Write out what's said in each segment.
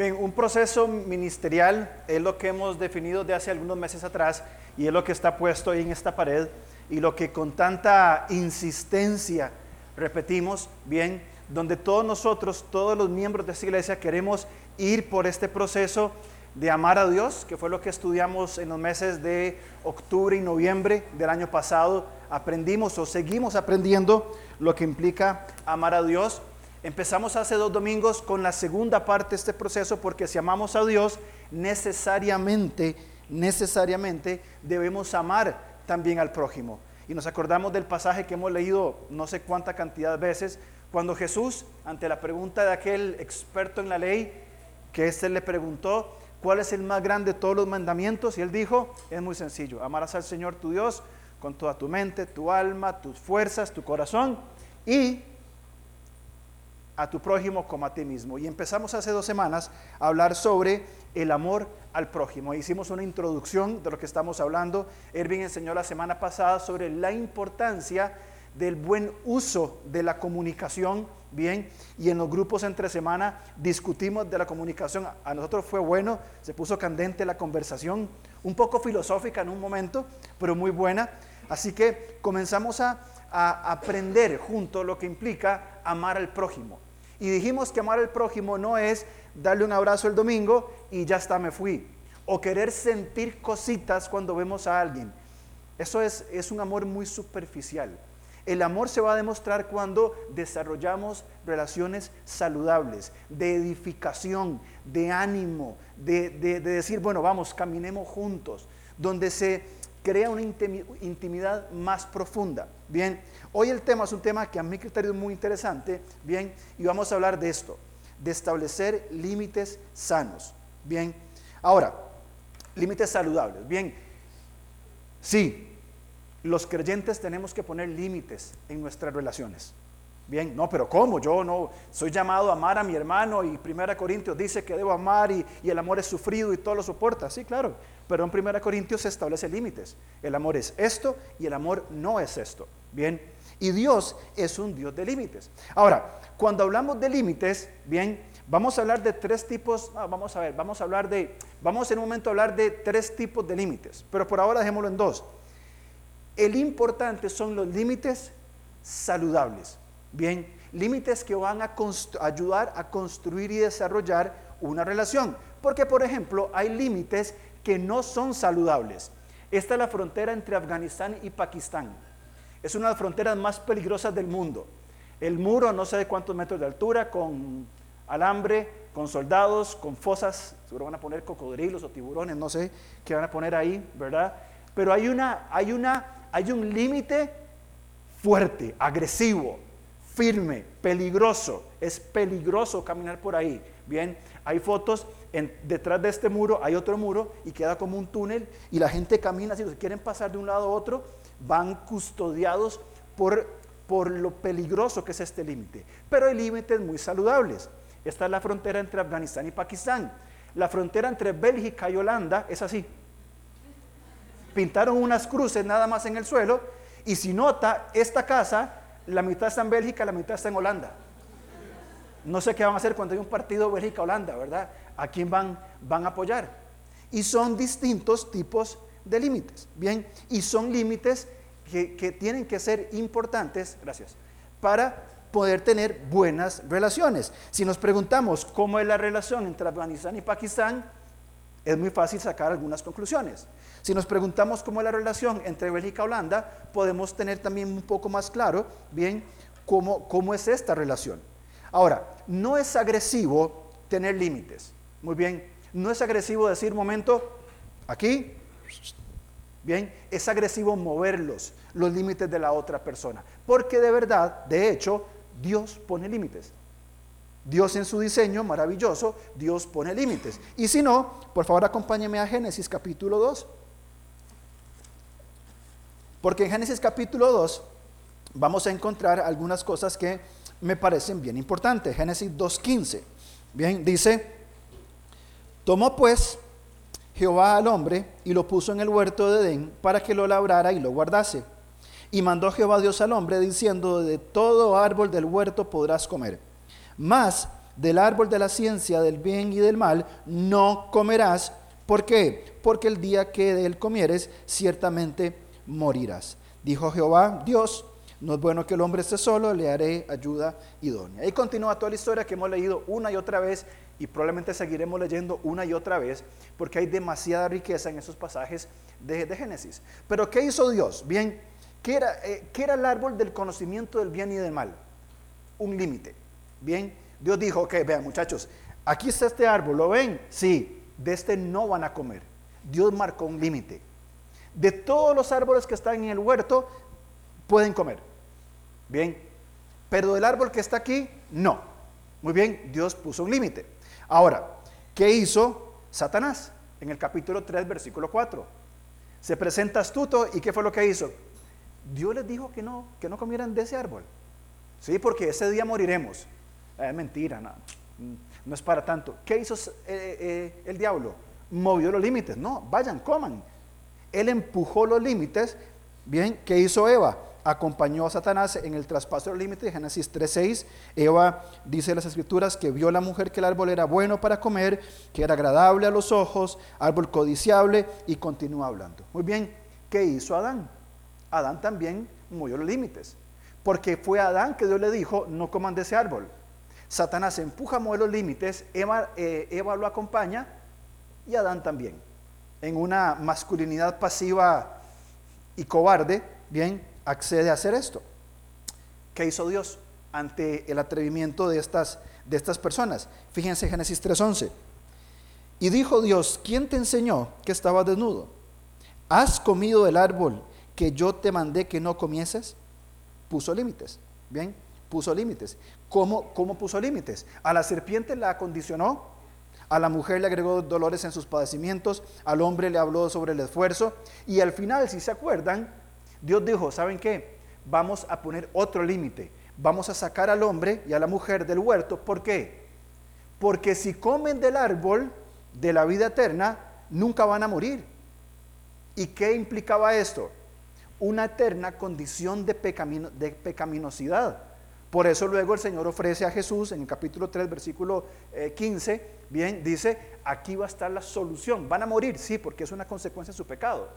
Bien, un proceso ministerial es lo que hemos definido de hace algunos meses atrás y es lo que está puesto ahí en esta pared y lo que con tanta insistencia repetimos, bien, donde todos nosotros, todos los miembros de esta iglesia queremos ir por este proceso de amar a Dios, que fue lo que estudiamos en los meses de octubre y noviembre del año pasado. Aprendimos o seguimos aprendiendo lo que implica amar a Dios. Empezamos hace dos domingos con la segunda parte de este proceso porque si amamos a Dios, necesariamente, necesariamente debemos amar también al prójimo. Y nos acordamos del pasaje que hemos leído no sé cuánta cantidad de veces, cuando Jesús, ante la pregunta de aquel experto en la ley, que éste le preguntó, ¿cuál es el más grande de todos los mandamientos? Y él dijo, es muy sencillo, amarás al Señor tu Dios con toda tu mente, tu alma, tus fuerzas, tu corazón y a tu prójimo como a ti mismo. Y empezamos hace dos semanas a hablar sobre el amor al prójimo. Hicimos una introducción de lo que estamos hablando. Erwin enseñó la semana pasada sobre la importancia del buen uso de la comunicación, bien, y en los grupos entre semana discutimos de la comunicación. A nosotros fue bueno, se puso candente la conversación, un poco filosófica en un momento, pero muy buena. Así que comenzamos a, a aprender junto lo que implica amar al prójimo. Y dijimos que amar al prójimo no es darle un abrazo el domingo y ya está, me fui. O querer sentir cositas cuando vemos a alguien. Eso es, es un amor muy superficial. El amor se va a demostrar cuando desarrollamos relaciones saludables, de edificación, de ánimo, de, de decir, bueno, vamos, caminemos juntos, donde se crea una intimidad más profunda. Bien, Hoy el tema es un tema que a mi criterio es muy interesante, bien, y vamos a hablar de esto, de establecer límites sanos, bien. Ahora, límites saludables, bien. Sí, los creyentes tenemos que poner límites en nuestras relaciones. Bien, no, pero ¿cómo? Yo no soy llamado a amar a mi hermano y Primera Corintios dice que debo amar y, y, el amor es sufrido y todo lo soporta. Sí, claro, pero en Primera Corintios se establece límites. El amor es esto y el amor no es esto. Bien, y Dios es un Dios de límites. Ahora, cuando hablamos de límites, bien, vamos a hablar de tres tipos, ah, vamos a ver, vamos a hablar de, vamos en un momento a hablar de tres tipos de límites, pero por ahora dejémoslo en dos. El importante son los límites saludables, bien, límites que van a ayudar a construir y desarrollar una relación. Porque, por ejemplo, hay límites que no son saludables. Esta es la frontera entre Afganistán y Pakistán. Es una de las fronteras más peligrosas del mundo. El muro, no sé cuántos metros de altura, con alambre, con soldados, con fosas, seguro van a poner cocodrilos o tiburones, no sé qué van a poner ahí, ¿verdad? Pero hay una, hay una, hay un límite fuerte, agresivo, firme, peligroso. Es peligroso caminar por ahí. Bien, hay fotos detrás de este muro, hay otro muro y queda como un túnel y la gente camina si quieren pasar de un lado a otro van custodiados por, por lo peligroso que es este límite. Pero hay límites muy saludables. Esta es la frontera entre Afganistán y Pakistán. La frontera entre Bélgica y Holanda es así. Pintaron unas cruces nada más en el suelo y si nota, esta casa, la mitad está en Bélgica, la mitad está en Holanda. No sé qué van a hacer cuando hay un partido Bélgica-Holanda, ¿verdad? ¿A quién van, van a apoyar? Y son distintos tipos de límites. Bien, y son límites que, tienen que ser importantes, gracias, para poder tener buenas relaciones. Si nos preguntamos cómo es la relación entre Afganistán y Pakistán, es muy fácil sacar algunas conclusiones. Si nos preguntamos cómo es la relación entre Bélgica y Holanda, podemos tener también un poco más claro, bien, cómo, cómo es esta relación. Ahora, no es agresivo tener límites. Muy bien, no es agresivo decir, momento, aquí Bien, es agresivo moverlos, los límites de la otra persona. Porque de verdad, de hecho, Dios pone límites. Dios en su diseño maravilloso, Dios pone límites. Y si no, por favor acompáñeme a Génesis capítulo 2. Porque en Génesis capítulo 2 vamos a encontrar algunas cosas que me parecen bien importantes. Génesis 2.15. Bien, dice, tomó pues Jehová al hombre y lo puso en el huerto de Edén para que lo labrara y lo guardase. Y mandó Jehová Dios al hombre diciendo, de todo árbol del huerto podrás comer, mas del árbol de la ciencia del bien y del mal no comerás. ¿Por qué? Porque el día que de él comieres, ciertamente morirás. Dijo Jehová, Dios, no es bueno que el hombre esté solo, le haré ayuda idónea. Ahí continúa toda la historia que hemos leído una y otra vez y probablemente seguiremos leyendo una y otra vez porque hay demasiada riqueza en esos pasajes de, Génesis. Pero ¿qué hizo Dios? Bien, ¿qué era, eh, ¿qué era el árbol del conocimiento del bien y del mal? Un límite. Bien, Dios dijo, ok, vean muchachos, aquí está este árbol, ¿lo ven? Sí, de este no van a comer. Dios marcó un límite. De todos los árboles que están en el huerto, pueden comer. Bien, pero del árbol que está aquí, no. Muy bien, Dios puso un límite. Ahora, ¿qué hizo Satanás? En el capítulo 3, versículo 4. Se presenta astuto y ¿qué fue lo que hizo? Dios les dijo que no, que no comieran de ese árbol. Sí, porque ese día moriremos. Es mentira, no, no, es para tanto. ¿Qué hizo eh, eh, el diablo? Movió los límites. No, vayan, coman. Él empujó los límites. Bien, ¿qué hizo Eva? Acompañó a Satanás en el traspaso del límite Génesis 3.6. Eva dice en las escrituras que vio la mujer que el árbol era bueno para comer, que era agradable a los ojos, árbol codiciable y continúa hablando. Muy bien, ¿qué hizo Adán? Adán también movió los límites. Porque fue Adán que Dios le dijo, no coman de ese árbol. Satanás empuja, mueve los límites, Eva, eh, Eva lo acompaña y Adán también. En una masculinidad pasiva y cobarde, bien, accede a hacer esto. ¿Qué hizo Dios ante el atrevimiento de estas, de estas personas? Fíjense Génesis 3:11. Y dijo Dios, ¿quién te enseñó que estabas desnudo? ¿Has comido el árbol que yo te mandé que no comieses? Puso límites. Bien, puso límites. ¿Cómo, ¿Cómo puso límites? A la serpiente la acondicionó, a la mujer le agregó dolores en sus padecimientos, al hombre le habló sobre el esfuerzo y al final, si se acuerdan, Dios dijo, ¿saben qué? Vamos a poner otro límite. Vamos a sacar al hombre y a la mujer del huerto. ¿Por qué? Porque si comen del árbol de la vida eterna, nunca van a morir. ¿Y qué implicaba esto? Una eterna condición de, de pecaminosidad. Por eso luego el Señor ofrece a Jesús en el capítulo 3, versículo 15, eh, bien, dice, aquí va a estar la solución. Van a morir, sí, porque es una consecuencia de su pecado.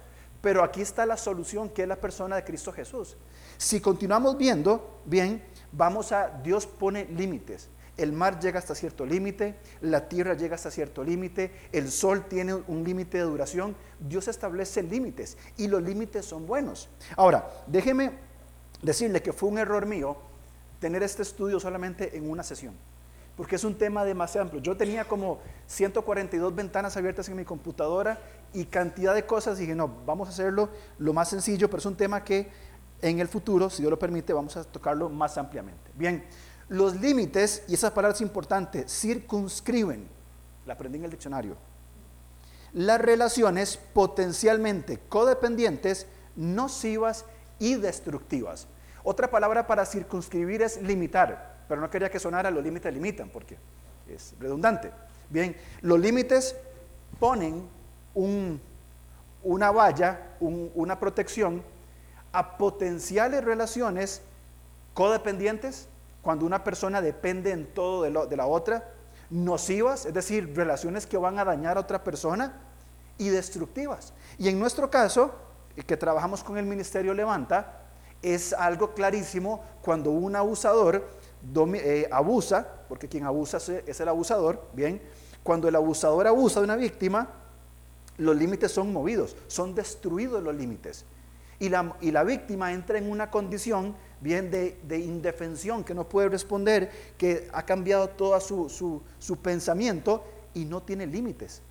Pero aquí está la solución, que es la persona de Cristo Jesús. Si continuamos viendo, bien, vamos a, Dios pone límites. El mar llega hasta cierto límite, la tierra llega hasta cierto límite, el sol tiene un límite de duración. Dios establece límites y los límites son buenos. Ahora, déjeme decirle que fue un error mío tener este estudio solamente en una sesión, porque es un tema demasiado amplio. Yo tenía como 142 ventanas abiertas en mi computadora y cantidad de cosas, dije, no, vamos a hacerlo lo más sencillo, pero es un tema que en el futuro, si Dios lo permite, vamos a tocarlo más ampliamente. Bien, los límites, y esa palabra es importante, circunscriben, la aprendí en el diccionario, las relaciones potencialmente codependientes, nocivas y destructivas. Otra palabra para circunscribir es limitar, pero no quería que sonara los límites limitan porque es redundante. Bien, los límites ponen una valla, una protección a potenciales relaciones codependientes, cuando una persona depende en todo de, la otra, nocivas, es decir, relaciones que van a dañar a otra persona, y destructivas. Y en nuestro caso, que trabajamos con el Ministerio Levanta, es algo clarísimo cuando un abusador eh, abusa, porque quien abusa es el abusador, bien, cuando el abusador abusa de una víctima, los límites son movidos, son destruidos los límites. Y la, y la víctima entra en una condición bien de, indefensión, que no puede responder, que ha cambiado todo su, su pensamiento y no tiene límites.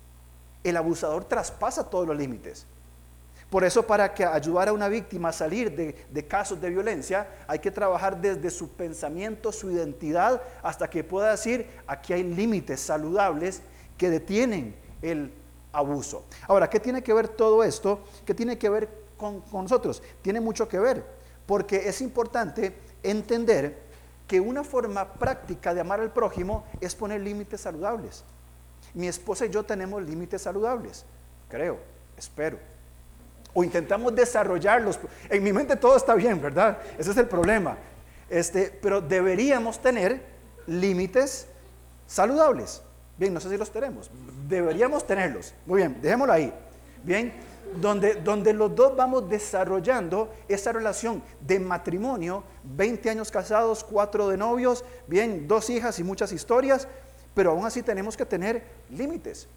El abusador traspasa todos los límites. Por eso para que ayudar a una víctima a salir de, casos de violencia, hay que trabajar desde su pensamiento, su identidad, hasta que pueda decir, aquí hay límites saludables que detienen el abuso. Ahora, ¿qué tiene que ver todo esto? ¿Qué tiene que ver con, nosotros? Tiene mucho que ver, porque es importante entender que una forma práctica de amar al prójimo es poner límites saludables. Mi esposa y yo tenemos límites saludables, creo, espero o intentamos desarrollarlos. En mi mente todo está bien, ¿verdad? Ese es el problema. Este, pero deberíamos tener límites saludables. Bien, no sé si los tenemos. Deberíamos tenerlos. Muy bien, dejémoslo ahí. Bien, donde, donde los dos vamos desarrollando esa relación de matrimonio, 20 años casados, cuatro de novios, bien, dos hijas y muchas historias, pero aún así tenemos que tener límites,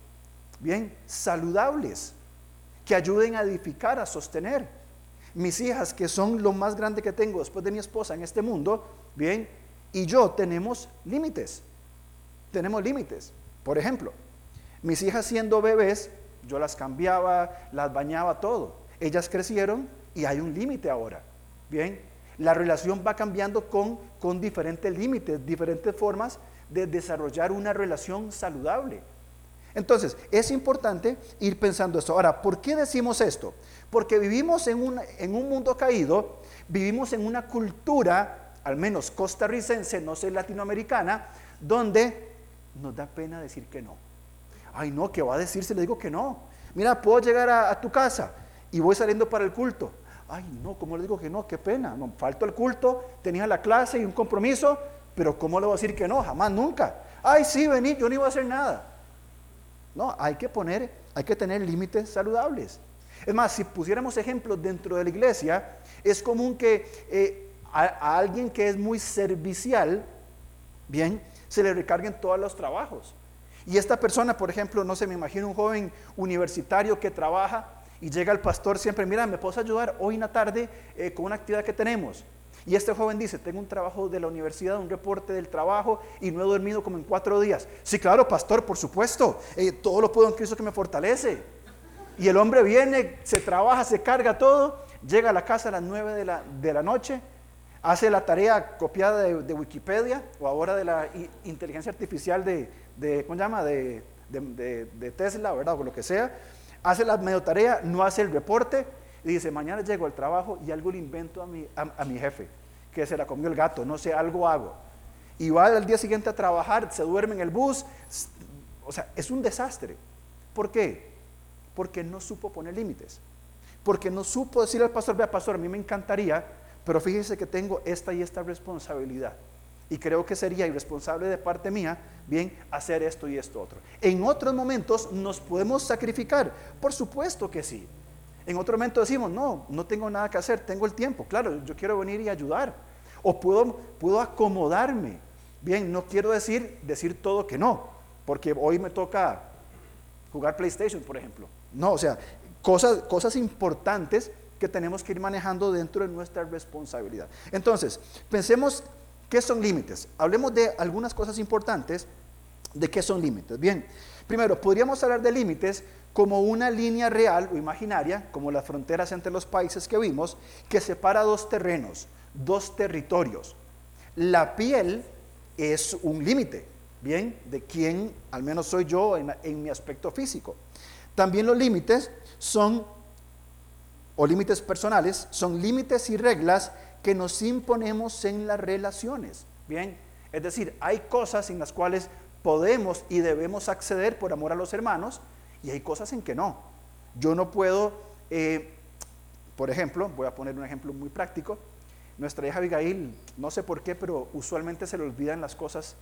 bien, saludables, que ayuden a edificar, a sostener. Mis hijas, que son lo más grande que tengo después de mi esposa en este mundo, bien, y yo tenemos límites, tenemos límites. Por ejemplo, mis hijas siendo bebés, yo las cambiaba, las bañaba, todo. Ellas crecieron y hay un límite ahora. Bien, la relación va cambiando con, con diferentes límites, diferentes formas de desarrollar una relación saludable. Entonces, es importante ir pensando esto. Ahora, ¿por qué decimos esto? Porque vivimos en, en un mundo caído, vivimos en una cultura, al menos costarricense, no sé, latinoamericana, donde nos da pena decir que no. Ay, no, ¿qué va a decir si le digo que no? Mira, puedo llegar a, tu casa y voy saliendo para el culto. Ay, no, ¿cómo le digo que no? Qué pena. No, falto el culto, tenía la clase y un compromiso, pero ¿cómo le voy a decir que no? Jamás, nunca. Ay, sí, vení, yo no iba a hacer nada. No, hay que poner, hay que tener límites saludables. Es más, si pusiéramos ejemplos dentro de la iglesia, es común que eh, a alguien que es muy servicial, bien, se le recarguen todos los trabajos. Y esta persona, por ejemplo, no sé, me imagino un joven universitario que trabaja y llega el pastor siempre, mira, ¿me puedes ayudar hoy en la tarde eh, con una actividad que tenemos? Y este joven dice, tengo un trabajo de la universidad, un reporte del trabajo y no he dormido como en cuatro días. Sí, claro, pastor, por supuesto, eh, todo lo puedo en Cristo que me fortalece. Y el hombre viene, se trabaja, se carga todo, llega a la casa a las nueve de la, de la noche, hace la tarea copiada de, Wikipedia o ahora de la inteligencia artificial de, de ¿cómo se llama? De, de, Tesla, ¿verdad? O lo que sea, hace la medio tarea, no hace el reporte y dice, mañana llego al trabajo y algo le invento a mi, a, mi jefe, que se la comió el gato, no sé, algo hago. Y va al día siguiente a trabajar, se duerme en el bus, o sea, es un desastre. ¿Por qué? Porque no supo poner límites. Porque no supo decirle al pastor, vea pastor, a mí me encantaría pero fíjese que tengo esta y esta responsabilidad. Y creo que sería irresponsable de parte mía, bien, hacer esto y esto otro. En otros momentos nos podemos sacrificar. Por supuesto que sí. En otro momento decimos, no, no tengo nada que hacer, tengo el tiempo. Claro, yo quiero venir y ayudar. O puedo, puedo acomodarme. Bien, no quiero decir, decir todo que no, porque hoy me toca jugar PlayStation, por ejemplo. No, o sea, cosas, cosas importantes que tenemos que ir manejando dentro de nuestra responsabilidad. Entonces, pensemos qué son límites. Hablemos de algunas cosas importantes de qué son límites. Bien, primero, podríamos hablar de límites como una línea real o imaginaria, como las fronteras entre los países que vimos, que separa dos terrenos, dos territorios. La piel es un límite, bien, de quién al menos soy yo en, en mi aspecto físico. También los límites son o límites personales son límites y reglas que nos imponemos en las relaciones. Bien, es decir, hay cosas en las cuales podemos y debemos acceder por amor a los hermanos y hay cosas en que no. Yo no puedo, eh, por ejemplo, voy a poner un ejemplo muy práctico. Nuestra hija Abigail, no sé por qué, pero usualmente se le olvidan las cosas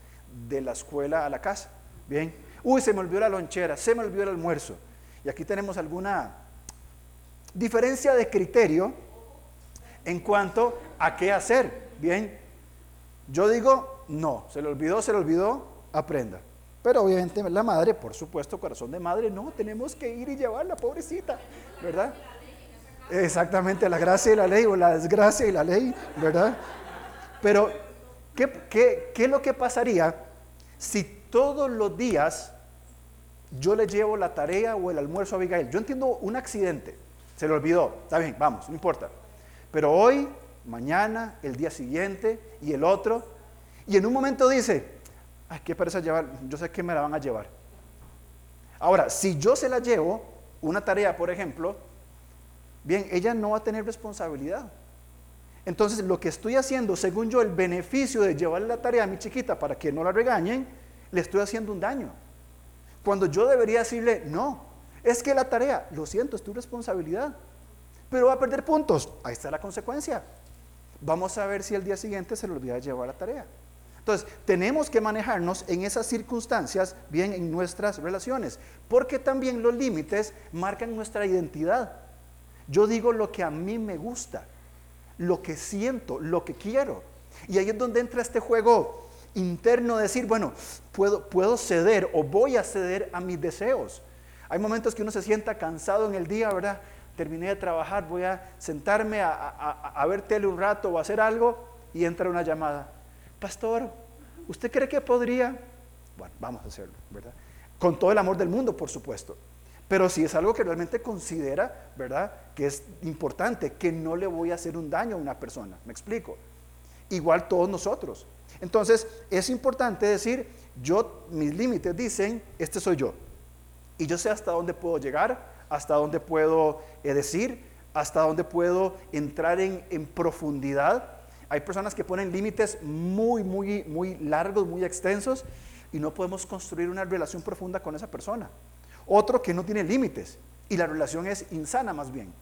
de la escuela a la casa. Bien, uy, se me olvidó la lonchera, se me olvidó el almuerzo. Y aquí tenemos alguna diferencia de criterio en cuanto a qué hacer. Bien, yo digo, no, se le olvidó, se le olvidó, aprenda. Pero obviamente la madre, por supuesto, corazón de madre, no, tenemos que ir y llevarla, pobrecita, ¿verdad? Exactamente, la gracia y la ley, o la desgracia y la ley, ¿verdad? Pero, ¿qué, qué, qué es lo que pasaría si todos los días yo le llevo la tarea o el almuerzo a Abigail? Yo entiendo un accidente, se le olvidó. Está bien, vamos, no importa. Pero hoy, mañana, el día siguiente y el otro. Y en un momento dice, ay, qué parece llevar, yo sé que me la van a llevar. Ahora, si yo se la llevo, una tarea, por ejemplo, bien, ella no va a tener responsabilidad. Entonces, lo que estoy haciendo, según yo, el beneficio de llevarle la tarea a mi chiquita para que no la regañen, le estoy haciendo un daño. Cuando yo debería decirle, no, es que la tarea, lo siento, es tu responsabilidad, pero va a perder puntos. Ahí está la consecuencia. Vamos a ver si el día siguiente se le olvida llevar la tarea. Entonces, tenemos que manejarnos en esas circunstancias, bien en nuestras relaciones, porque también los límites marcan nuestra identidad. Yo digo lo que a mí me gusta, lo que siento, lo que quiero. Y ahí es donde entra este juego interno de decir, bueno, puedo, puedo ceder o voy a ceder a mis deseos. Hay momentos que uno se sienta cansado en el día, ¿verdad? Terminé de trabajar, voy a sentarme a, ver tele un rato o hacer algo y entra una llamada pastor, ¿usted cree que podría? Bueno, vamos a hacerlo, ¿verdad? Con todo el amor del mundo, por supuesto. Pero si es algo que realmente considera, ¿verdad? Que es importante, que no le voy a hacer un daño a una persona. ¿Me explico? Igual todos nosotros. Entonces, es importante decir, yo, mis límites dicen, este soy yo. Y yo sé hasta dónde puedo llegar, hasta dónde puedo eh, decir, hasta dónde puedo entrar en, profundidad hay personas que ponen límites muy, muy, muy largos, muy extensos y no podemos construir una relación profunda con esa persona. Otro que no tiene límites y la relación es insana más bien.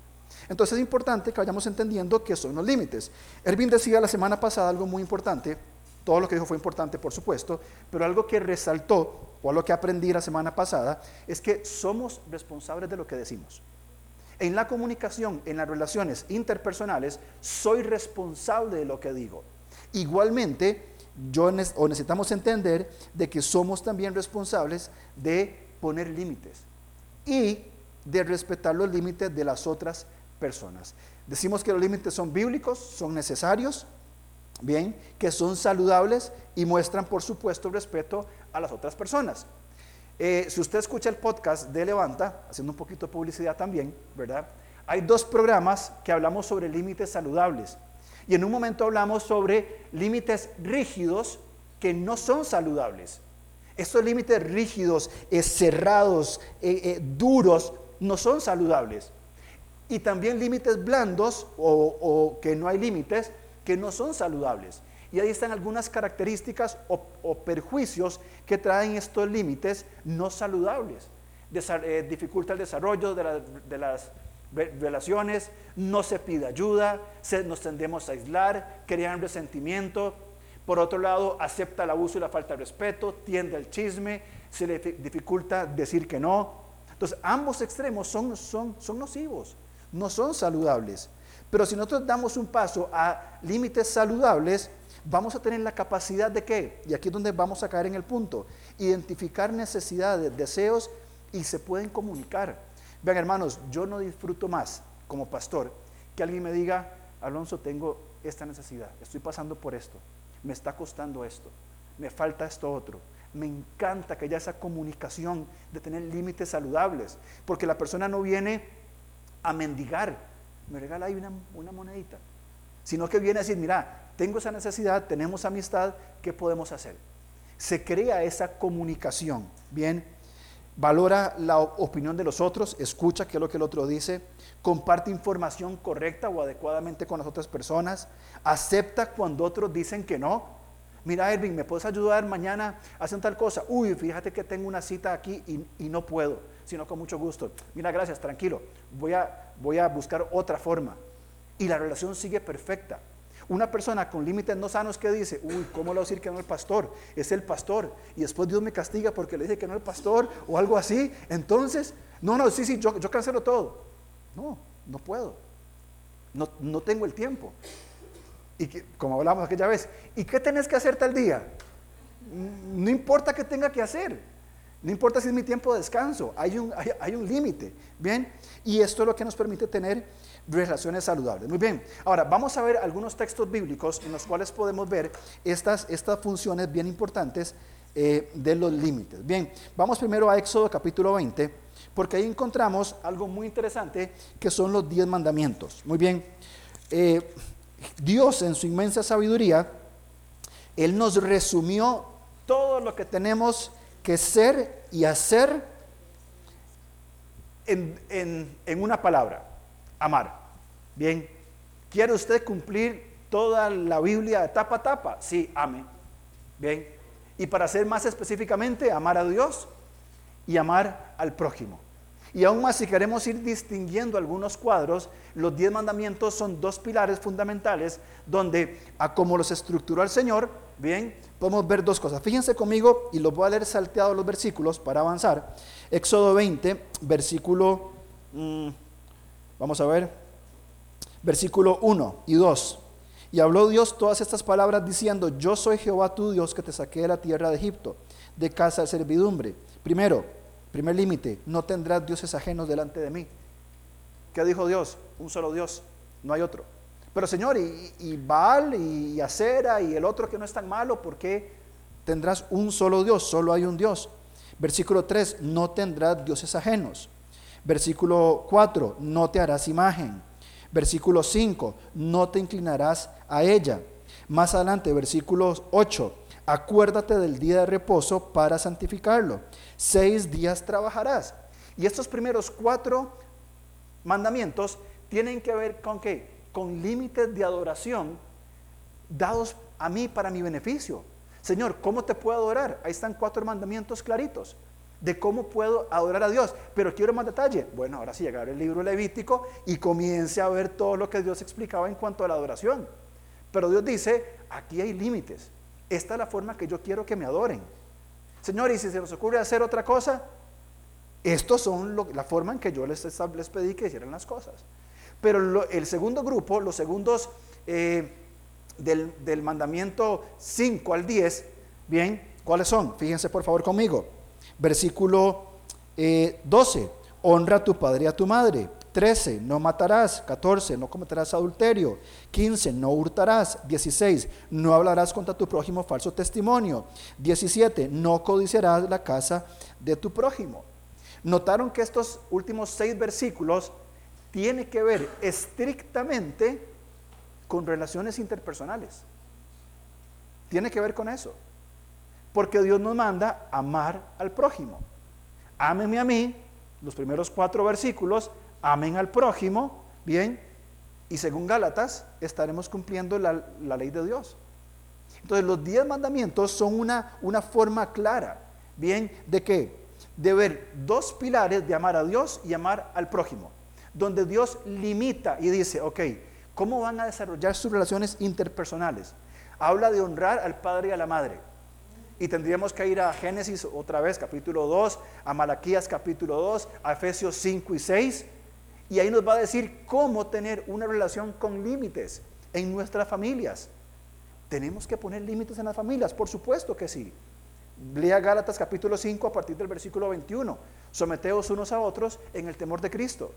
Entonces es importante que vayamos entendiendo qué son los límites. Erwin decía la semana pasada algo muy importante, todo lo que dijo fue importante por supuesto, pero algo que resaltó o algo que aprendí la semana pasada es que somos responsables de lo que decimos. En la comunicación, en las relaciones interpersonales, soy responsable de lo que digo. Igualmente, yo o necesitamos entender de que somos también responsables de poner límites y de respetar los límites de las otras personas. Decimos que los límites son bíblicos, son necesarios, bien, que son saludables y muestran, por supuesto, respeto a las otras personas. Eh, si usted escucha el podcast de Levanta, haciendo un poquito de publicidad también, ¿verdad? Hay dos programas que hablamos sobre límites saludables. Y en un momento hablamos sobre límites rígidos que no son saludables. Estos límites rígidos, eh, cerrados, eh, duros, no son saludables. Y también límites blandos o que no hay límites que no son saludables. Y ahí están algunas características o, perjuicios que traen estos límites no saludables. Eh, dificulta el desarrollo de, las relaciones, no se pide ayuda, nos tendemos a aislar, crean resentimiento. Por otro lado, acepta el abuso y la falta de respeto, tiende al chisme, se le dificulta decir que no. Entonces, ambos extremos son, son, son nocivos, no son saludables. Pero si nosotros damos un paso a límites saludables, vamos a tener la capacidad de qué? Y aquí es donde vamos a caer en el punto. Identificar necesidades, deseos y se pueden comunicar. Vean hermanos, yo no disfruto más como pastor que alguien me diga, Alonso, tengo esta necesidad, estoy pasando por esto, me está costando esto, me falta esto otro. Me encanta que haya esa comunicación de tener límites saludables, porque la persona no viene a mendigar, me regala ahí una, monedita, sino que viene a decir, mira, tengo esa necesidad, tenemos amistad, ¿qué podemos hacer? Se crea esa comunicación, ¿bien? Valora la opinión de los otros, escucha qué es lo que el otro dice, comparte información correcta o adecuadamente con las otras personas, acepta cuando otros dicen que no. Mira, Erwin, ¿me puedes ayudar mañana a hacer tal cosa? Uy, fíjate que tengo una cita aquí y, no puedo, sino con mucho gusto. Mira, gracias, tranquilo, voy a, voy a buscar otra forma. Y la relación sigue perfecta. Una persona con límites no sanos que dice, uy, ¿cómo le voy a decir que no el pastor? Es el pastor. Y después Dios me castiga porque le dije que no el pastor o algo así. Entonces, no, no, sí, sí, yo, yo cancelo todo. No, no puedo. No, no tengo el tiempo. Y que, como hablamos aquella vez, ¿y qué tenés que hacer tal día? No importa qué tenga que hacer. No importa si es mi tiempo de descanso. Hay un, hay, hay un límite. Bien. Y esto es lo que nos permite tener relaciones saludables. Muy bien, ahora vamos a ver algunos textos bíblicos en los cuales podemos ver estas, estas funciones bien importantes eh, de los límites. Bien, vamos primero a Éxodo capítulo 20, porque ahí encontramos algo muy interesante que son los diez mandamientos. Muy bien, eh, Dios en su inmensa sabiduría, Él nos resumió todo lo que tenemos que ser y hacer en, en, en una palabra amar. Bien, ¿quiere usted cumplir toda la Biblia de tapa a tapa? Sí, ame. Bien, y para ser más específicamente, amar a Dios y amar al prójimo. Y aún más, si queremos ir distinguiendo algunos cuadros, los diez mandamientos son dos pilares fundamentales donde, a como los estructuró el Señor, bien, podemos ver dos cosas. Fíjense conmigo y los voy a leer salteados los versículos para avanzar. Éxodo 20, versículo, mm, vamos a ver, versículo 1 y 2. Y habló Dios todas estas palabras diciendo, yo soy Jehová tu Dios que te saqué de la tierra de Egipto, de casa de servidumbre. Primero, primer límite, no tendrás dioses ajenos delante de mí. ¿Qué dijo Dios? Un solo Dios, no hay otro. Pero Señor, y, Baal y Acera y el otro que no es tan malo, ¿por qué tendrás un solo Dios? Solo hay un Dios. Versículo 3, no tendrás dioses ajenos. Versículo 4, no te harás imagen. Versículo 5, no te inclinarás a ella. Más adelante, versículo 8, acuérdate del día de reposo para santificarlo. Seis días trabajarás. Y estos primeros cuatro mandamientos tienen que ver con qué? Con límites de adoración dados a mí para mi beneficio. Señor, ¿cómo te puedo adorar? Ahí están cuatro mandamientos claritos de cómo puedo adorar a Dios. Pero quiero más detalle. Bueno, ahora sí llegar el libro levítico y comience a ver todo lo que Dios explicaba en cuanto a la adoración. Pero Dios dice, aquí hay límites. Esta es la forma que yo quiero que me adoren. Señor, y si se nos ocurre hacer otra cosa, estos son la forma en que yo les, les pedí que hicieran las cosas. Pero el segundo grupo, los segundos eh, del, del mandamiento 5 al 10, bien, ¿cuáles son? Fíjense por favor conmigo. Versículo 12, eh, honra a tu padre y a tu madre. 13, no matarás. 14, no cometerás adulterio. 15, no hurtarás. 16, no hablarás contra tu prójimo falso testimonio. 17, no codiciarás la casa de tu prójimo. Notaron que estos últimos seis versículos tienen que ver estrictamente con relaciones interpersonales. Tiene que ver con eso. Porque Dios nos manda amar al prójimo. Ámenme a mí, los primeros cuatro versículos, amen al prójimo, bien, y según Gálatas estaremos cumpliendo la, ley de Dios. Entonces los diez mandamientos son una, una forma clara, bien, de qué? De ver dos pilares de amar a Dios y amar al prójimo, donde Dios limita y dice, ok, ¿cómo van a desarrollar sus relaciones interpersonales? Habla de honrar al padre y a la madre y tendríamos que ir a Génesis otra vez, capítulo 2, a Malaquías capítulo 2, a Efesios 5 y 6. Y ahí nos va a decir cómo tener una relación con límites en nuestras familias. ¿Tenemos que poner límites en las familias? Por supuesto que sí. Lea Gálatas capítulo 5 a partir del versículo 21. Someteos unos a otros en el temor de Cristo.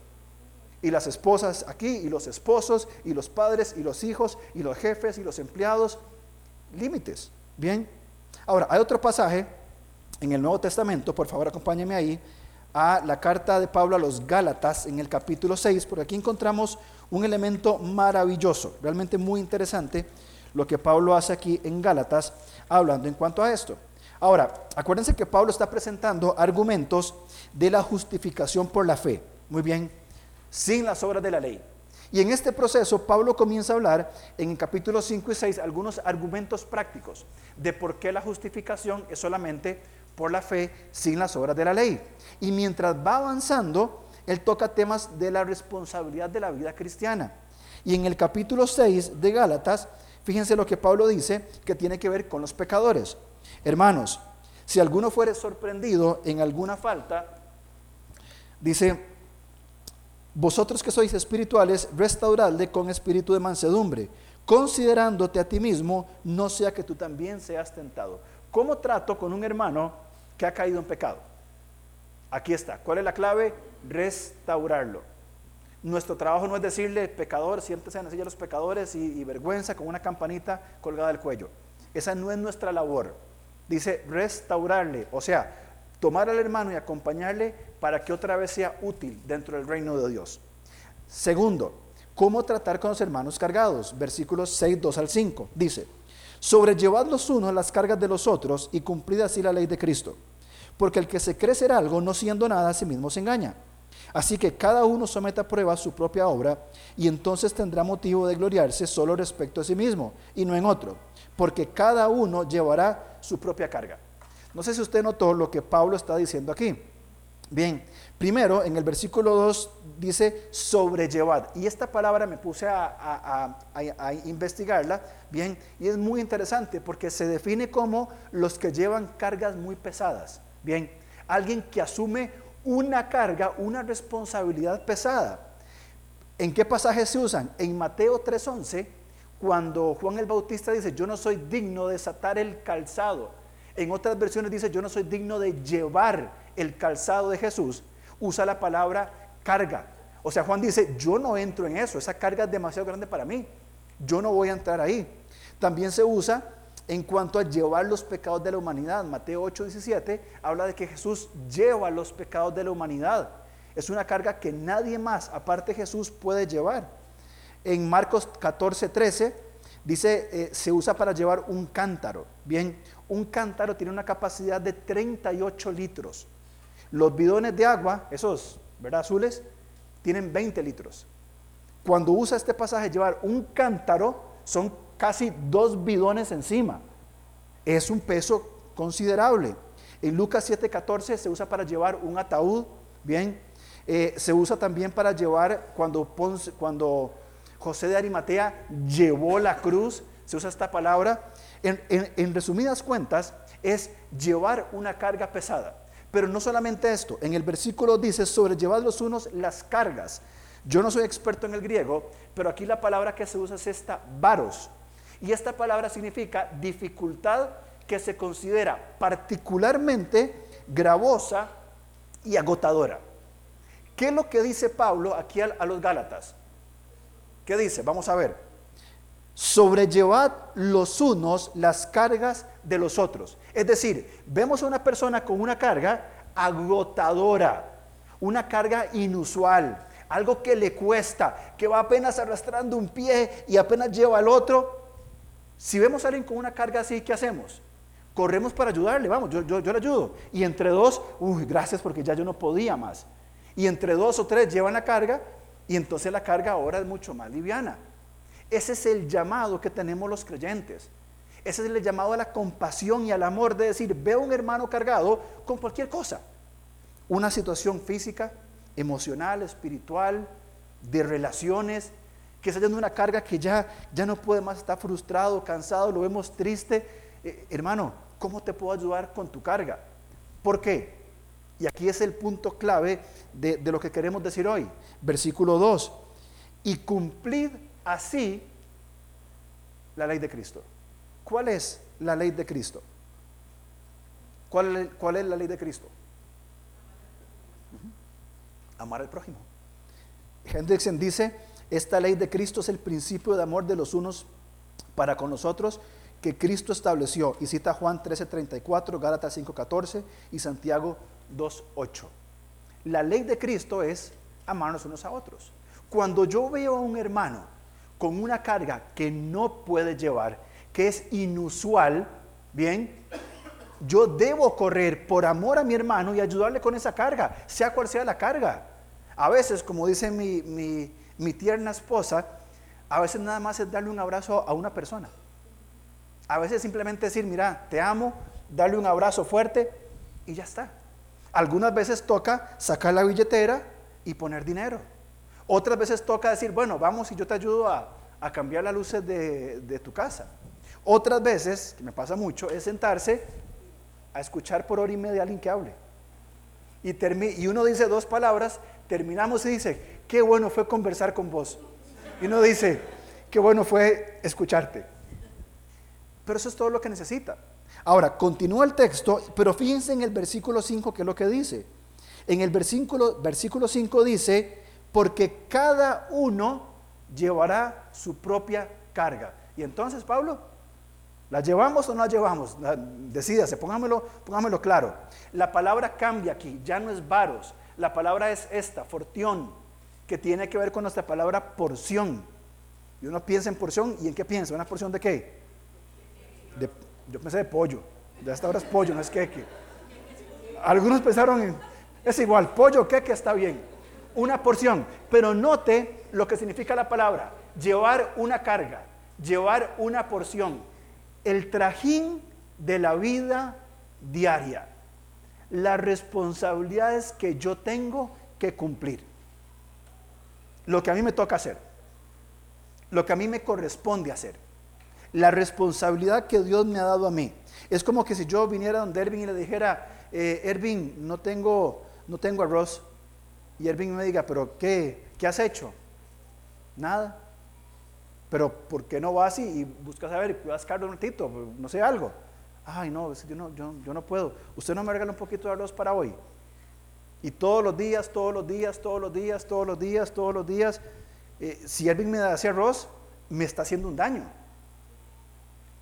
Y las esposas aquí, y los esposos, y los padres, y los hijos, y los jefes, y los empleados. Límites. Bien. Ahora, hay otro pasaje en el Nuevo Testamento, por favor acompáñeme ahí, a la carta de Pablo a los Gálatas en el capítulo 6, porque aquí encontramos un elemento maravilloso, realmente muy interesante, lo que Pablo hace aquí en Gálatas, hablando en cuanto a esto. Ahora, acuérdense que Pablo está presentando argumentos de la justificación por la fe, muy bien, sin las obras de la ley. Y en este proceso Pablo comienza a hablar en el capítulo 5 y 6 algunos argumentos prácticos de por qué la justificación es solamente por la fe sin las obras de la ley. Y mientras va avanzando, él toca temas de la responsabilidad de la vida cristiana. Y en el capítulo 6 de Gálatas, fíjense lo que Pablo dice que tiene que ver con los pecadores. Hermanos, si alguno fuere sorprendido en alguna falta, dice, vosotros que sois espirituales, restauradle con espíritu de mansedumbre, considerándote a ti mismo, no sea que tú también seas tentado. ¿Cómo trato con un hermano que ha caído en pecado? Aquí está. ¿Cuál es la clave? Restaurarlo. Nuestro trabajo no es decirle, pecador, siéntese en la silla los pecadores y, y vergüenza con una campanita colgada del cuello. Esa no es nuestra labor. Dice restaurarle, o sea, tomar al hermano y acompañarle para que otra vez sea útil dentro del reino de Dios. Segundo, ¿cómo tratar con los hermanos cargados? Versículos 6, 2 al 5. Dice, sobrellevad los unos las cargas de los otros y cumplid así la ley de Cristo. Porque el que se cree ser algo, no siendo nada, a sí mismo se engaña. Así que cada uno someta a prueba su propia obra y entonces tendrá motivo de gloriarse solo respecto a sí mismo y no en otro, porque cada uno llevará su propia carga. No sé si usted notó lo que Pablo está diciendo aquí. Bien, primero en el versículo 2 dice sobrellevar. Y esta palabra me puse a, a, investigarla, bien, y es muy interesante porque se define como los que llevan cargas muy pesadas. Bien, alguien que asume una carga, una responsabilidad pesada. ¿En qué pasaje se usan? En Mateo 3:11, cuando Juan el Bautista dice, yo no soy digno de desatar el calzado. En otras versiones dice, yo no soy digno de llevar el calzado de Jesús. Usa la palabra carga. O sea, Juan dice, yo no entro en eso, esa carga es demasiado grande para mí. Yo no voy a entrar ahí. También se usa en cuanto a llevar los pecados de la humanidad. Mateo 8, 17 habla de que Jesús lleva los pecados de la humanidad. Es una carga que nadie más, aparte Jesús, puede llevar. En Marcos 14, 13 dice, eh, se usa para llevar un cántaro. Bien, un cántaro tiene una capacidad de 38 litros. Los bidones de agua, esos, ¿verdad? Azules, tienen 20 litros. Cuando usa este pasaje llevar un cántaro, son casi dos bidones encima. Es un peso considerable. En Lucas 7:14 se usa para llevar un ataúd, bien. Eh, se usa también para llevar cuando, cuando José de Arimatea llevó la cruz, se usa esta palabra. En, resumidas cuentas, es llevar una carga pesada. Pero no solamente esto, en el versículo dice, sobrellevad los unos las cargas. Yo no soy experto en el griego, pero aquí la palabra que se usa es esta, varos. Y esta palabra significa dificultad que se considera particularmente gravosa y agotadora. ¿Qué es lo que dice Pablo aquí a, los Gálatas? ¿Qué dice? Vamos a ver. Sobrellevad los unos las cargas de los otros. Es decir, vemos a una persona con una carga agotadora, una carga inusual, algo que le cuesta, que va apenas arrastrando un pie y apenas lleva al otro, si vemos a alguien con una carga así, ¿qué hacemos? Corremos para ayudarle, vamos, yo, yo, le ayudo. Y entre dos, uy, gracias porque ya yo no podía más. Y entre dos o tres llevan la carga y entonces la carga ahora es mucho más liviana. Ese es el llamado que tenemos los creyentes. Ese es el llamado a la compasión y al amor de decir, veo un hermano cargado con cualquier cosa. Una situación física, emocional, espiritual, de relaciones, que está yendo una carga que ya, ya no puede más, está frustrado, cansado, lo vemos triste. Eh, hermano, ¿cómo te puedo ayudar con tu carga? ¿Por qué? Y aquí es el punto clave de, de lo que queremos decir hoy. Versículo 2. Y cumplid así la ley de Cristo. ¿Cuál es la ley de Cristo? ¿Cuál, es la ley de Cristo? Amar al prójimo. Hendrickson dice, esta ley de Cristo es el principio de amor de los unos para con nosotros que Cristo estableció. Y cita Juan 13:34, Gálatas 5:14 y Santiago 2:8. La ley de Cristo es amarnos unos a otros. Cuando yo veo a un hermano con una carga que no puede llevar, que es inusual, bien, yo debo correr por amor a mi hermano y ayudarle con esa carga, sea cual sea la carga. A veces, como dice mi, mi mi tierna esposa, a veces nada más es darle un abrazo a una persona. A veces simplemente decir, mira, te amo, darle un abrazo fuerte y ya está. Algunas veces toca sacar la billetera y poner dinero. Otras veces toca decir, bueno, vamos y yo te ayudo a, cambiar las luces de, tu casa. Otras veces, que me pasa mucho, es sentarse a escuchar por hora y media a alguien que hable. Y, uno dice dos palabras, terminamos y dice, qué bueno fue conversar con vos. Y uno dice, qué bueno fue escucharte. Pero eso es todo lo que necesita. Ahora, continúa el texto, pero fíjense en el versículo 5 que es lo que dice. En el versículo, versículo 5 dice, porque cada uno llevará su propia carga. Y entonces, Pablo, ¿la llevamos o no la llevamos? Decídase, póngamelo, póngamelo claro. La palabra cambia aquí, ya no es varos, la palabra es esta, fortión que tiene que ver con nuestra palabra porción. Y uno piensa en porción, ¿y en qué piensa? ¿Una porción de qué? yo pensé de pollo. Ya hasta ahora es pollo, no es queque. Algunos pensaron en, es igual, pollo, queque está bien. Una porción. Pero note lo que significa la palabra. Llevar una carga, llevar una porción. El trajín de la vida diaria. las responsabilidades que yo tengo que cumplir. Lo que a mí me toca hacer. Lo que a mí me corresponde hacer. La responsabilidad que Dios me ha dado a mí. Es como que si yo viniera donde Ervin y le dijera, eh, Ervin, no tengo, no tengo arroz. Y Ervin me diga, pero ¿qué? ¿Qué has hecho? Nada. Pero ¿por qué no vas y, buscas a ver, vas a un ratito, no sé, algo? Ay, no, yo no, yo, no puedo. ¿Usted no me regala un poquito de arroz para hoy? Y todos los días, todos los días, todos los días, todos los días, todos los días, eh, si alguien me da ese arroz, me está haciendo un daño.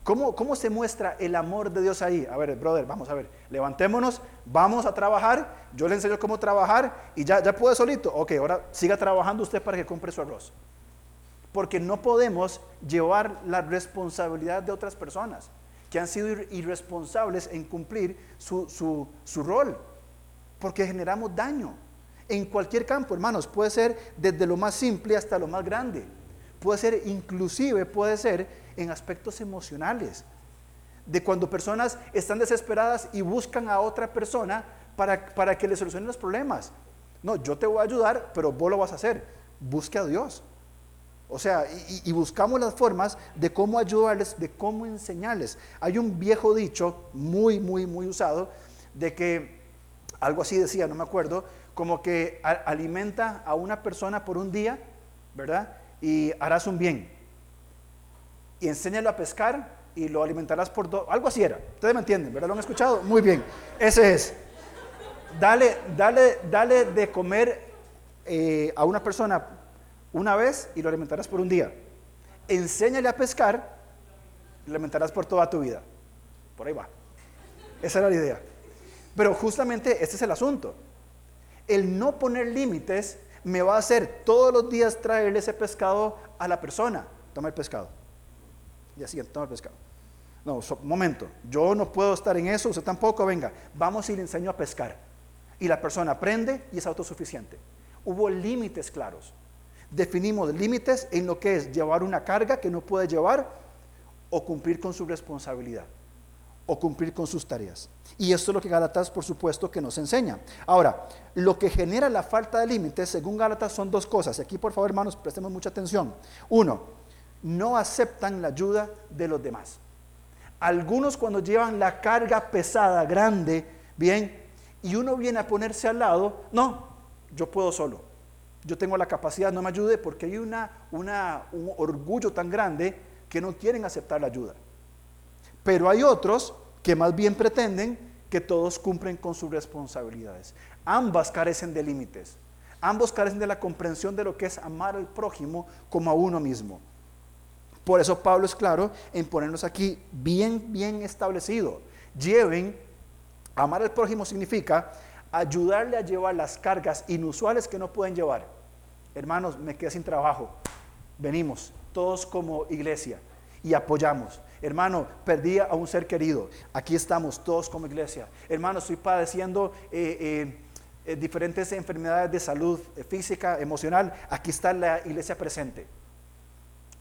¿Cómo, ¿Cómo se muestra el amor de Dios ahí? A ver, brother, vamos a ver, levantémonos, vamos a trabajar, yo le enseño cómo trabajar y ya, ya puede solito. Ok, ahora siga trabajando usted para que compre su arroz. Porque no podemos llevar la responsabilidad de otras personas que han sido irresponsables en cumplir su, rol, porque generamos daño. En cualquier campo, hermanos, puede ser desde lo más simple hasta lo más grande. Puede ser inclusive, puede ser en aspectos emocionales. De cuando personas están desesperadas y buscan a otra persona para, para que le solucionen los problemas. No, yo te voy a ayudar, pero vos lo vas a hacer. Busque a Dios. O sea, y, buscamos las formas de cómo ayudarles, de cómo enseñarles. Hay un viejo dicho muy, muy, muy usado de que, algo así decía, no me acuerdo, como que alimenta a una persona por un día, ¿verdad? Y harás un bien. Y enséñalo a pescar y lo alimentarás por dos. Algo así era. Ustedes me entienden, ¿verdad? ¿Lo han escuchado? Muy bien. Ese es. Dale, dale, dale de comer eh, a una persona una vez y lo alimentarás por un día. Enséñale a pescar, lo alimentarás por toda tu vida. Por ahí va. Esa era la idea. Pero justamente este es el asunto. El no poner límites me va a hacer todos los días traerle ese pescado a la persona. Toma el pescado. Y así, toma el pescado. No, un momento, yo no puedo estar en eso, usted tampoco, venga, vamos y le enseño a pescar. Y la persona aprende y es autosuficiente. Hubo límites claros definimos límites en lo que es llevar una carga que no puede llevar o cumplir con su responsabilidad o cumplir con sus tareas. Y esto es lo que Gálatas, por supuesto, que nos enseña. Ahora, lo que genera la falta de límites, según Gálatas, son dos cosas. Aquí, por favor, hermanos, prestemos mucha atención. Uno, no aceptan la ayuda de los demás. Algunos cuando llevan la carga pesada, grande, bien, y uno viene a ponerse al lado, no, yo puedo solo yo tengo la capacidad, no me ayude, porque hay un orgullo tan grande que no quieren aceptar la ayuda. Pero hay otros que más bien pretenden que todos cumplen con sus responsabilidades. Ambas carecen de límites. Ambos carecen de la comprensión de lo que es amar al prójimo como a uno mismo. Por eso Pablo es claro en ponernos aquí bien, bien establecido. Lleven, amar al prójimo significa ayudarle a llevar las cargas inusuales que no pueden llevar. Hermanos, me quedé sin trabajo. Venimos, todos como iglesia, y apoyamos. Hermano, perdí a un ser querido. Aquí estamos todos como iglesia. Hermano, estoy padeciendo eh, eh, eh, diferentes enfermedades de salud física, emocional. Aquí está la iglesia presente.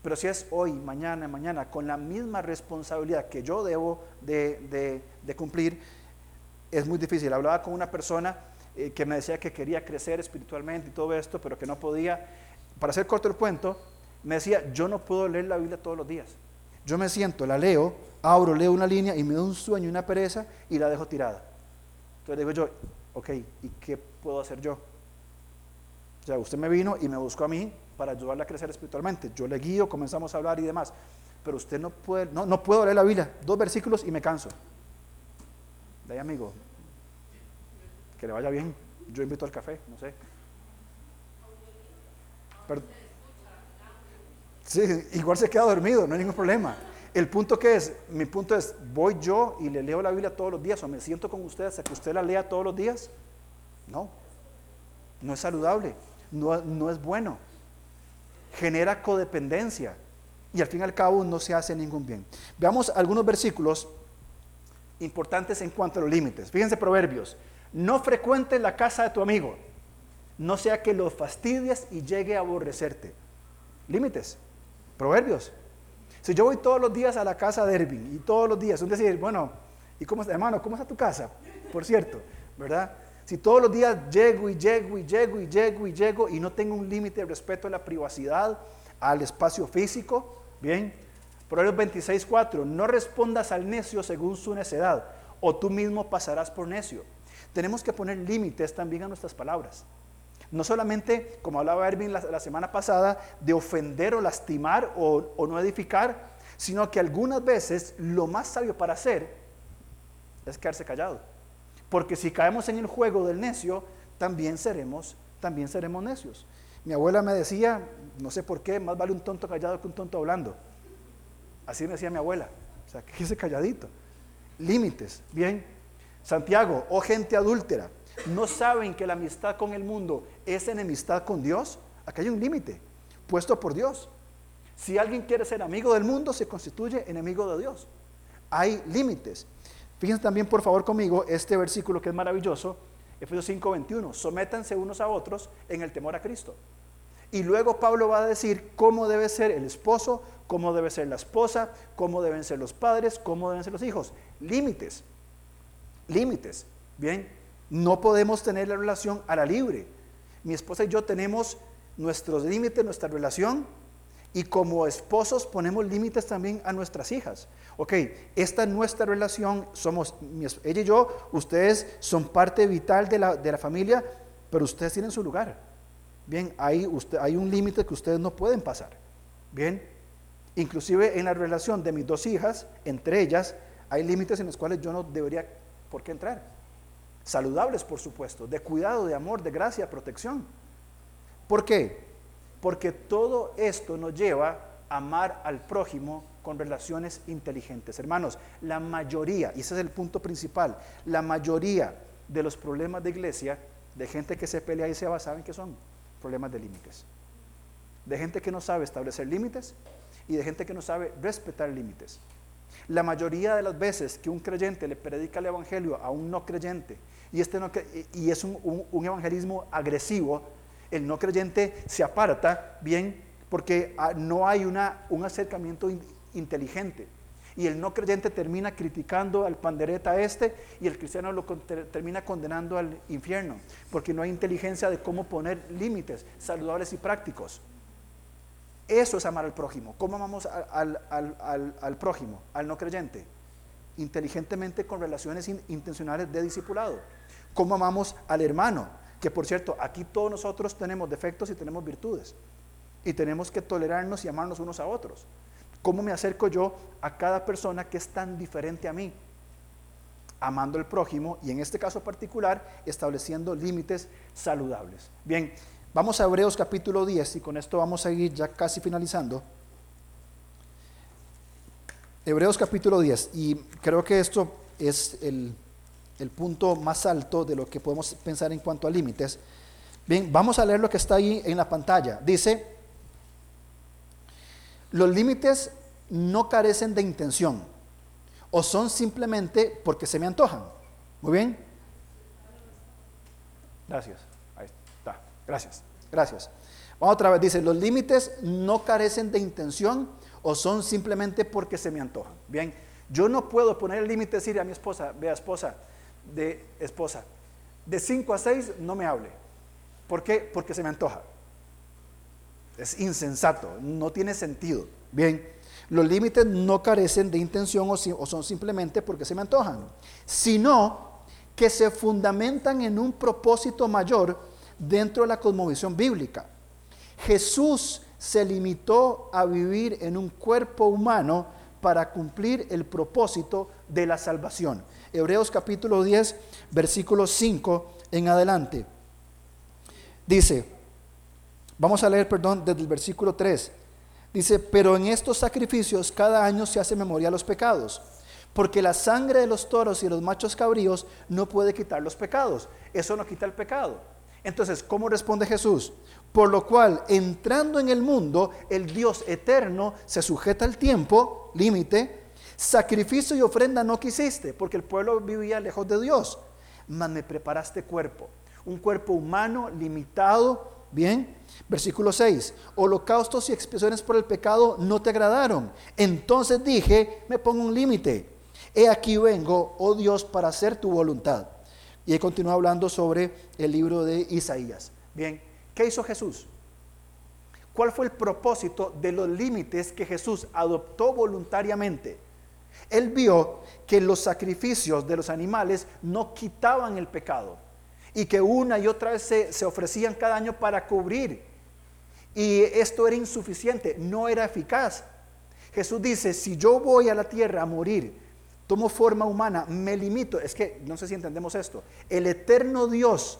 Pero si es hoy, mañana, mañana, con la misma responsabilidad que yo debo de cumplir, es muy difícil. Hablaba con una persona eh, que me decía que quería crecer espiritualmente y todo esto, pero que no podía. Para hacer corto el cuento, me decía, yo no puedo leer la Biblia todos los días. Yo me siento, la leo, abro, leo una línea y me da un sueño y una pereza y la dejo tirada. Entonces digo yo, ok, ¿y qué puedo hacer yo? O sea, usted me vino y me buscó a mí para ayudarle a crecer espiritualmente. Yo le guío, comenzamos a hablar y demás. Pero usted no puede, no, no puedo leer la Biblia, dos versículos y me canso. De ahí, amigo, que le vaya bien. Yo invito al café, no sé. sí, igual se queda dormido, no hay ningún problema. El punto que es, mi punto es, voy yo y le leo la Biblia todos los días o me siento con ustedes a que usted la lea todos los días. No, no es saludable, no, no es bueno. Genera codependencia y al fin y al cabo no se hace ningún bien. Veamos algunos versículos importantes en cuanto a los límites. Fíjense Proverbios. No frecuente la casa de tu amigo, no sea que lo fastidies y llegue a aborrecerte. Límites. Proverbios. Si yo voy todos los días a la casa de Ervin y todos los días, un decir, bueno, ¿y cómo está, hermano? ¿Cómo está tu casa? Por cierto, ¿verdad? Si todos los días llego y llego y llego y llego y llego y no tengo un límite de respeto a la privacidad, al espacio físico, bien. Proverbios 26, 4, no respondas al necio según su necedad, o tú mismo pasarás por necio. Tenemos que poner límites también a nuestras palabras. No solamente, como hablaba Erwin la, semana pasada, de ofender o lastimar o, o no edificar, sino que algunas veces lo más sabio para hacer es quedarse callado. Porque si caemos en el juego del necio, también seremos, también seremos necios. Mi abuela me decía, no sé por qué, más vale un tonto callado que un tonto hablando. Así me decía mi abuela. O sea, que ese calladito. Límites, bien. Santiago, oh gente adúltera, ¿no saben que la amistad con el mundo es enemistad con Dios? Aquí hay un límite puesto por Dios. Si alguien quiere ser amigo del mundo, se constituye enemigo de Dios. Hay límites. Fíjense también, por favor, conmigo este versículo que es maravilloso, Efesios 5:21. Sométanse unos a otros en el temor a Cristo. Y luego Pablo va a decir cómo debe ser el esposo, cómo debe ser la esposa, cómo deben ser los padres, cómo deben ser los hijos. Límites. Límites. Bien, no podemos tener la relación a la libre. Mi esposa y yo tenemos nuestros límites, nuestra relación, y como esposos ponemos límites también a nuestras hijas. Ok, esta es nuestra relación, somos ella y yo, ustedes son parte vital de la, de la familia, pero ustedes tienen su lugar. Bien, hay, usted, hay un límite que ustedes no pueden pasar. Bien, inclusive en la relación de mis dos hijas, entre ellas, hay límites en los cuales yo no debería por qué entrar. Saludables, por supuesto, de cuidado, de amor, de gracia, protección. ¿Por qué? Porque todo esto nos lleva a amar al prójimo con relaciones inteligentes. Hermanos, la mayoría, y ese es el punto principal, la mayoría de los problemas de iglesia, de gente que se pelea y se va, ¿saben qué son? Problemas de límites. De gente que no sabe establecer límites y de gente que no sabe respetar límites. La mayoría de las veces que un creyente le predica el evangelio a un no creyente, y, este no, y es un, un evangelismo agresivo, el no creyente se aparta bien porque ah, no hay un acercamiento inteligente. Y el no creyente termina criticando al pandereta este y el cristiano lo termina condenando al infierno, porque no hay inteligencia de cómo poner límites saludables y prácticos. Eso es amar al prójimo. ¿Cómo amamos al, al prójimo, al no creyente? Inteligentemente con relaciones intencionales de discipulado. ¿Cómo amamos al hermano? Que por cierto, aquí todos nosotros tenemos defectos y tenemos virtudes. Y tenemos que tolerarnos y amarnos unos a otros. ¿Cómo me acerco yo a cada persona que es tan diferente a mí? Amando al prójimo y en este caso particular estableciendo límites saludables. Bien, vamos a Hebreos capítulo 10 y con esto vamos a ir ya casi finalizando. Hebreos capítulo 10 y creo que esto es el, el punto más alto de lo que podemos pensar en cuanto a límites. Bien, vamos a leer lo que está ahí en la pantalla. Dice, los límites no carecen de intención o son simplemente porque se me antojan. Muy bien. Gracias. Ahí está. Gracias. Gracias. Vamos otra vez. Dice, los límites no carecen de intención o son simplemente porque se me antojan. Bien. Yo no puedo poner el límite y decir a mi esposa, vea esposa, de esposa, de 5 a 6 no me hable. ¿Por qué? Porque se me antoja. Es insensato, no tiene sentido. Bien, los límites no carecen de intención o, son simplemente porque se me antojan, sino que se fundamentan en un propósito mayor dentro de la cosmovisión bíblica. Jesús se limitó a vivir en un cuerpo humano para cumplir el propósito de la salvación. Hebreos capítulo 10, versículo 5 en adelante. Dice, Vamos a leer, perdón, desde el versículo 3. Dice, pero en estos sacrificios cada año se hace memoria a los pecados, porque la sangre de los toros y los machos cabríos no puede quitar los pecados. Eso no quita el pecado. Entonces, ¿cómo responde Jesús? Por lo cual, entrando en el mundo, el Dios eterno se sujeta al tiempo, límite, sacrificio y ofrenda no quisiste, porque el pueblo vivía lejos de Dios, mas me preparaste cuerpo, un cuerpo humano limitado, bien, Versículo 6, holocaustos y expiaciones por el pecado no te agradaron. Entonces dije, me pongo un límite. He aquí vengo, oh Dios, para hacer tu voluntad. Y he continuado hablando sobre el libro de Isaías. Bien, ¿qué hizo Jesús? ¿Cuál fue el propósito de los límites que Jesús adoptó voluntariamente? Él vio que los sacrificios de los animales no quitaban el pecado y que una y otra vez se, ofrecían cada año para cubrir. Y esto era insuficiente, no era eficaz. Jesús dice, si yo voy a la tierra a morir, tomo forma humana, me limito, es que no sé si entendemos esto, el eterno Dios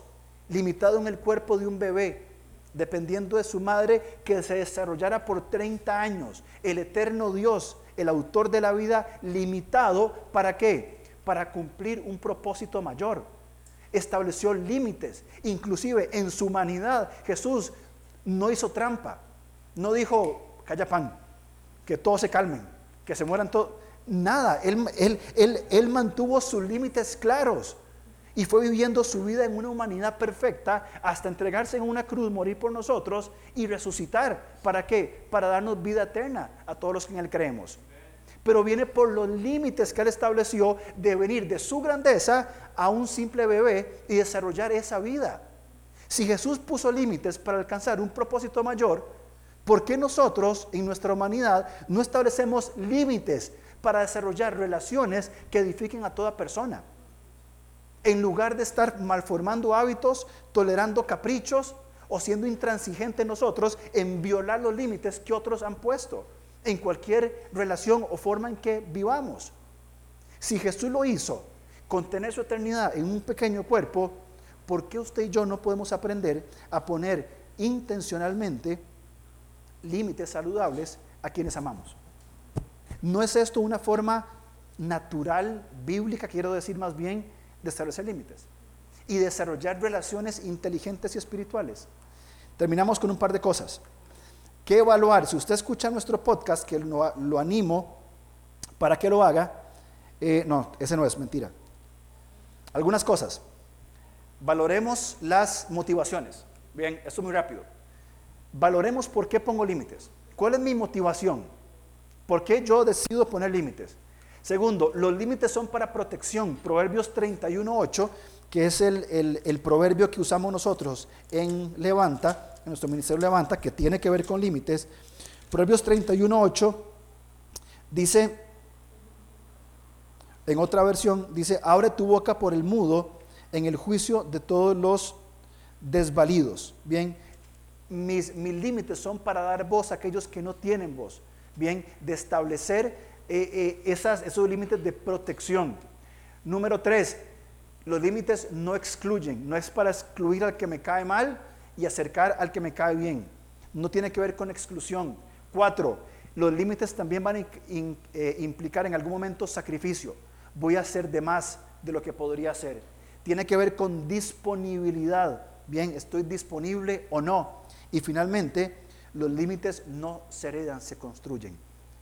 limitado en el cuerpo de un bebé, dependiendo de su madre, que se desarrollara por 30 años, el eterno Dios, el autor de la vida, limitado, ¿para qué? Para cumplir un propósito mayor. Estableció límites, inclusive en su humanidad Jesús no hizo trampa, no dijo, calla pan, que todos se calmen, que se mueran todos. Nada, él, él, él, mantuvo sus límites claros y fue viviendo su vida en una humanidad perfecta hasta entregarse en una cruz, morir por nosotros y resucitar. ¿Para qué? Para darnos vida eterna a todos los que en Él creemos. Pero viene por los límites que Él estableció de venir de su grandeza a un simple bebé y desarrollar esa vida. Si Jesús puso límites para alcanzar un propósito mayor, ¿por qué nosotros en nuestra humanidad no establecemos límites para desarrollar relaciones que edifiquen a toda persona? En lugar de estar malformando hábitos, tolerando caprichos o siendo intransigentes nosotros en violar los límites que otros han puesto en cualquier relación o forma en que vivamos. Si Jesús lo hizo, contener su eternidad en un pequeño cuerpo, ¿por qué usted y yo no podemos aprender a poner intencionalmente límites saludables a quienes amamos? ¿No es esto una forma natural, bíblica, quiero decir más bien, de establecer límites y desarrollar relaciones inteligentes y espirituales? Terminamos con un par de cosas que evaluar. Si usted escucha nuestro podcast, que lo, animo para que lo haga, eh, no, ese no es mentira. Algunas cosas. Valoremos las motivaciones. Bien, esto es muy rápido. Valoremos por qué pongo límites. ¿Cuál es mi motivación? ¿Por qué yo decido poner límites? Segundo, los límites son para protección. Proverbios 31.8, que es el, el proverbio que usamos nosotros en Levanta, en nuestro ministerio levanta, que tiene que ver con límites. Proverbios 31.8 dice, en otra versión, dice, abre tu boca por el mudo en el juicio de todos los desvalidos. Bien, mis, mis límites son para dar voz a aquellos que no tienen voz. Bien, de establecer eh, eh, esos límites de protección. Número tres, los límites no excluyen, no es para excluir al que me cae mal, y acercar al que me cae bien. No tiene que ver con exclusión. Cuatro, los límites también van a eh, implicar en algún momento sacrificio. Voy a hacer de más de lo que podría hacer. Tiene que ver con disponibilidad. Bien, estoy disponible o no. Y finalmente, los límites no se heredan, se construyen.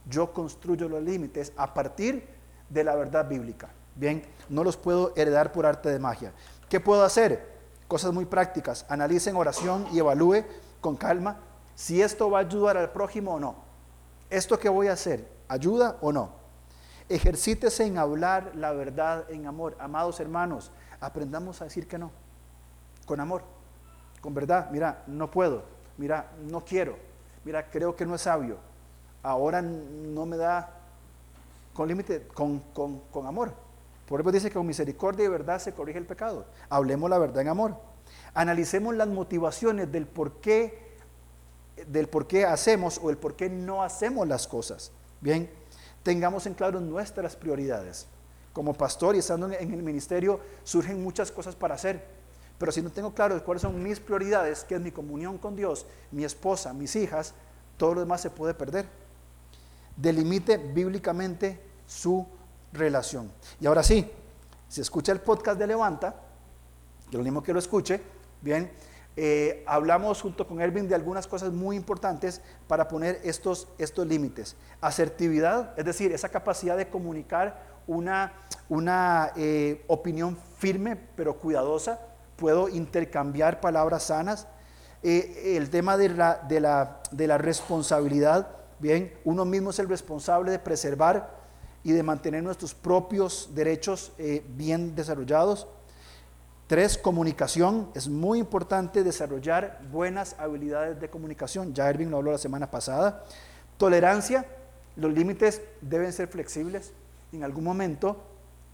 Yo construyo los límites a partir de la verdad bíblica. Bien, no los puedo heredar por arte de magia. ¿Qué puedo hacer? Cosas muy prácticas. Analicen oración y evalúe con calma si esto va a ayudar al prójimo o no. ¿Esto que voy a hacer ayuda o no? Ejercítese en hablar la verdad en amor. Amados hermanos, aprendamos a decir que no. Con amor. Con verdad. Mira, no puedo. Mira, no quiero. Mira, creo que no es sabio. Ahora no me da con límite, con, con, con amor. Dice que con misericordia y verdad se corrige el pecado. Hablemos la verdad en amor. Analicemos las motivaciones del por qué, del por qué hacemos o el por qué no hacemos las cosas. Bien, tengamos en claro nuestras prioridades. Como pastor y estando en el ministerio surgen muchas cosas para hacer. Pero si no tengo claro cuáles son mis prioridades, que es mi comunión con Dios, mi esposa, mis hijas, todo lo demás se puede perder. Delimite bíblicamente su relación. Y ahora sí, si escucha el podcast de Levanta, yo lo mismo que lo escuche, bien, eh, hablamos junto con Erwin de algunas cosas muy importantes para poner estos, estos límites. Asertividad, es decir, esa capacidad de comunicar una, una eh, opinión firme pero cuidadosa. Puedo intercambiar palabras sanas. Eh, el tema de la, de, la, de la responsabilidad, bien, uno mismo es el responsable de preservar y de mantener nuestros propios derechos eh, bien desarrollados. Tres, comunicación. Es muy importante desarrollar buenas habilidades de comunicación. Ya Erwin lo habló la semana pasada. Tolerancia. Los límites deben ser flexibles. En algún momento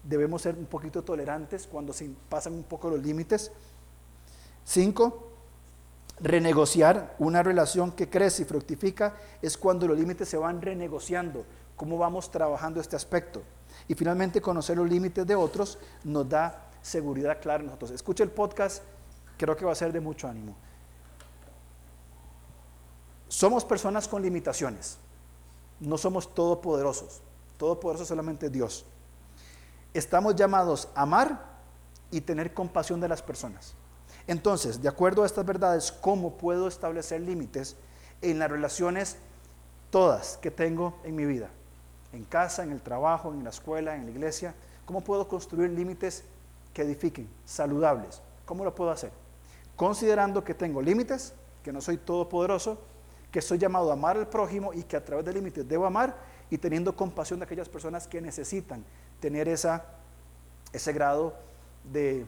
debemos ser un poquito tolerantes cuando se pasan un poco los límites. Cinco, renegociar una relación que crece y fructifica es cuando los límites se van renegociando, cómo vamos trabajando este aspecto. Y finalmente conocer los límites de otros nos da seguridad clara nosotros. Escucha el podcast, creo que va a ser de mucho ánimo. Somos personas con limitaciones, no somos todopoderosos, todopoderoso solamente Dios. Estamos llamados a amar y tener compasión de las personas. Entonces, de acuerdo a estas verdades, ¿cómo puedo establecer límites en las relaciones todas que tengo en mi vida? En casa, en el trabajo, en la escuela, en la iglesia. ¿Cómo puedo construir límites que edifiquen, saludables. ¿Cómo lo puedo hacer? Considerando que tengo límites, que no soy todopoderoso, que soy llamado a amar al prójimo y que a través de límites debo amar y teniendo compasión de aquellas personas que necesitan tener esa, ese grado de,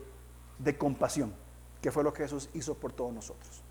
de compasión, que fue lo que Jesús hizo por todos nosotros.